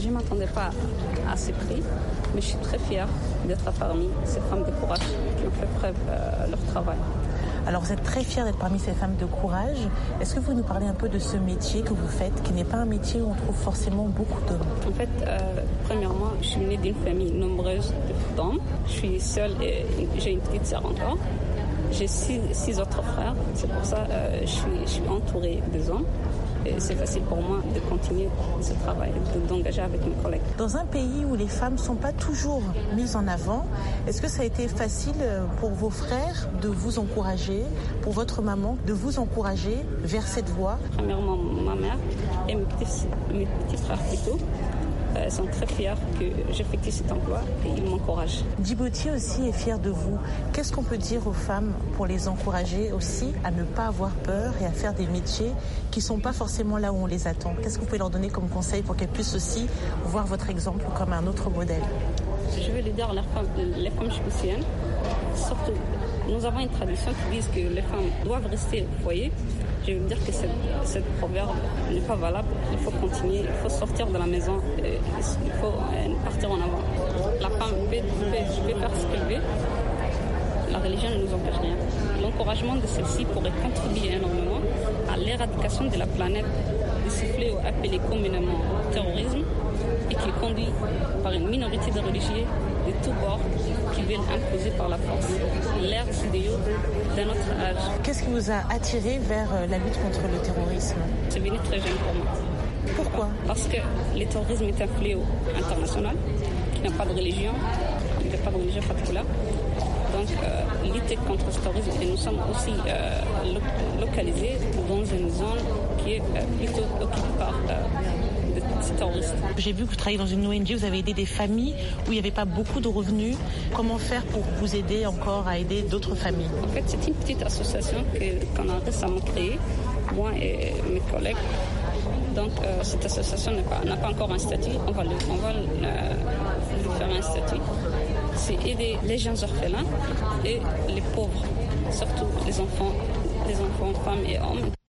Je ne m'attendais pas à ces prix, mais je suis très fière d'être parmi ces femmes de courage qui ont fait preuve de leur travail. Alors vous êtes très fière d'être parmi ces femmes de courage. Est-ce que vous nous parlez un peu de ce métier que vous faites, qui n'est pas un métier où on trouve forcément beaucoup d'hommes? En fait, euh, premièrement, je suis née d'une famille nombreuse d'hommes. Je suis seule et j'ai une petite sœur encore. J'ai six, autres frères, c'est pour ça que euh, je, suis, je suis entourée des hommes et c'est facile pour moi de continuer ce travail, d'engager avec mes collègues. Dans un pays où les femmes ne sont pas toujours mises en avant, est-ce que ça a été facile euh, pour vos frères de vous encourager, pour votre maman de vous encourager vers cette voie? Premièrement, ma mère et mes petits, mes petits frères plutôt. Elles euh, sont très fiers que j'effectue cet emploi et ils m'encouragent. Djibouti aussi est fier de vous. Qu'est-ce qu'on peut dire aux femmes pour les encourager aussi à ne pas avoir peur et à faire des métiers qui ne sont pas forcément là où on les attend? Qu'est-ce que vous pouvez leur donner comme conseil pour qu'elles puissent aussi voir votre exemple comme un autre modèle? Je vais le dire les femmes, les femmes djiboutiennes, surtout, nous avons une tradition qui dit que les femmes doivent rester au foyer je veux dire que cette, proverbe n'est pas valable. Il faut continuer, il faut sortir de la maison, il faut euh, partir en avant. La femme peut, faire ce qu'elle veut. La religion ne nous empêche rien. L'encouragement de celle-ci pourrait contribuer énormément à l'éradication de la planète de ce fléau appelé communément terrorisme et qui est conduit par une minorité de religieux de tous bords qui veulent imposer par la force âge. Qu'est-ce qui vous a attiré vers euh, la lutte contre le terrorisme? C'est venu très jeune pour moi. Pourquoi? Parce que le terrorisme est un fléau international qui n'a pas de religion, il n'a pas de religion particulière. Donc, euh, lutter contre ce terrorisme, et nous sommes aussi euh, localisés dans une zone qui est plutôt occupée par j'ai vu que vous travaillez dans une ONG, vous avez aidé des familles où il n'y avait pas beaucoup de revenus. Comment faire pour vous aider encore à aider d'autres familles? En fait, c'est une petite association qu'on a récemment créée, moi et mes collègues. Donc, euh, cette association n'a pas, encore un statut. On va, le, euh, faire un statut. C'est aider les gens orphelins et les pauvres, surtout les enfants, les enfants, femmes et hommes.